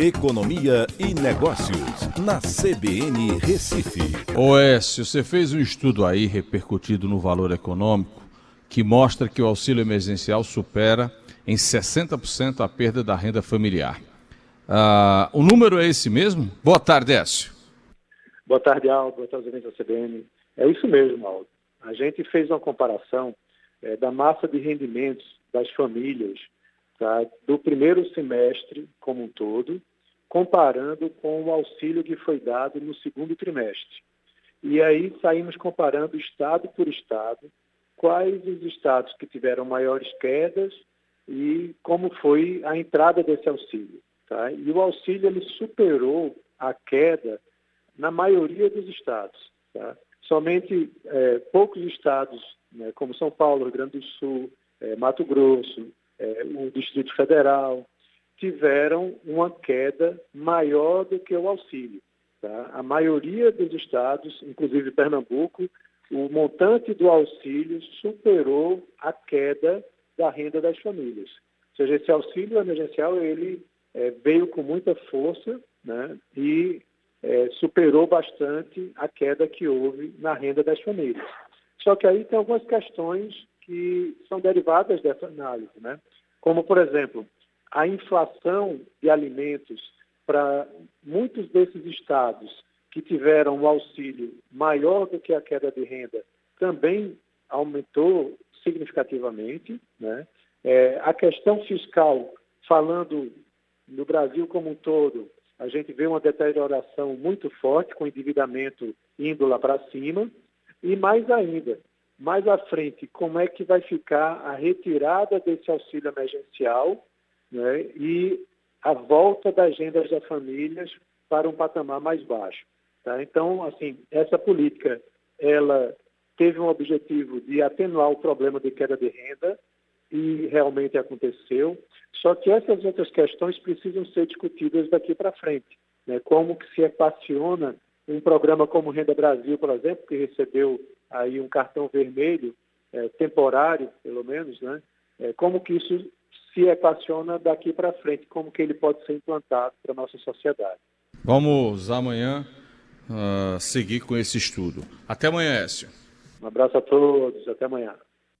Economia e Negócios, na CBN Recife. Oécio, você fez um estudo aí repercutido no valor econômico que mostra que o auxílio emergencial supera em 60% a perda da renda familiar. Ah, o número é esse mesmo? Boa tarde, Écio. Boa tarde, Aldo. Boa tarde, da CBN. É isso mesmo, Aldo. A gente fez uma comparação é, da massa de rendimentos das famílias tá, do primeiro semestre como um todo, comparando com o auxílio que foi dado no segundo trimestre. E aí saímos comparando estado por estado, quais os estados que tiveram maiores quedas e como foi a entrada desse auxílio. Tá? E o auxílio ele superou a queda na maioria dos estados. Tá? Somente é, poucos estados, né, como São Paulo, Rio Grande do Sul, é, Mato Grosso, é, o Distrito Federal, tiveram uma queda maior do que o auxílio. Tá? A maioria dos estados, inclusive Pernambuco, o montante do auxílio superou a queda da renda das famílias. Ou seja, esse auxílio emergencial ele é, veio com muita força né, e é, superou bastante a queda que houve na renda das famílias. Só que aí tem algumas questões que são derivadas dessa análise, né? como, por exemplo, a inflação de alimentos para muitos desses estados que tiveram um auxílio maior do que a queda de renda também aumentou significativamente. Né? É, a questão fiscal, falando no Brasil como um todo, a gente vê uma deterioração muito forte, com endividamento indo lá para cima. E mais ainda, mais à frente, como é que vai ficar a retirada desse auxílio emergencial né, e a volta das rendas das famílias para um patamar mais baixo. Tá? Então, assim, essa política, ela teve um objetivo de atenuar o problema de queda de renda e realmente aconteceu. Só que essas outras questões precisam ser discutidas daqui para frente. Né? Como que se equaciona um programa como Renda Brasil, por exemplo, que recebeu aí um cartão vermelho, é, temporário, pelo menos, né? É, como que isso se equaciona daqui para frente, como que ele pode ser implantado para a nossa sociedade. Vamos amanhã uh, seguir com esse estudo. Até amanhã, Écio. Um abraço a todos, até amanhã.